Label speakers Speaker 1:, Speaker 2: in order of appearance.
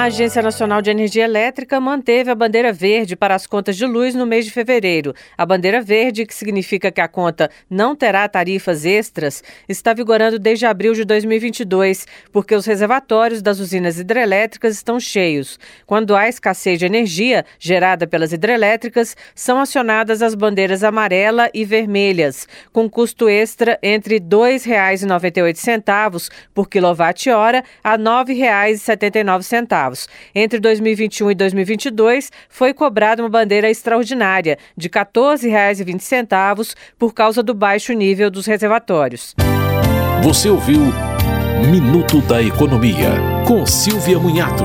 Speaker 1: A Agência Nacional de Energia Elétrica manteve a bandeira verde para as contas de luz no mês de fevereiro. A bandeira verde, que significa que a conta não terá tarifas extras, está vigorando desde abril de 2022, porque os reservatórios das usinas hidrelétricas estão cheios. Quando há escassez de energia gerada pelas hidrelétricas, são acionadas as bandeiras amarela e vermelhas, com custo extra entre R$ 2,98 por quilowatt-hora a R$ 9,79 centavos. Entre 2021 e 2022, foi cobrada uma bandeira extraordinária de R$ 14,20 por causa do baixo nível dos reservatórios.
Speaker 2: Você ouviu Minuto da Economia, com Silvia Munhato.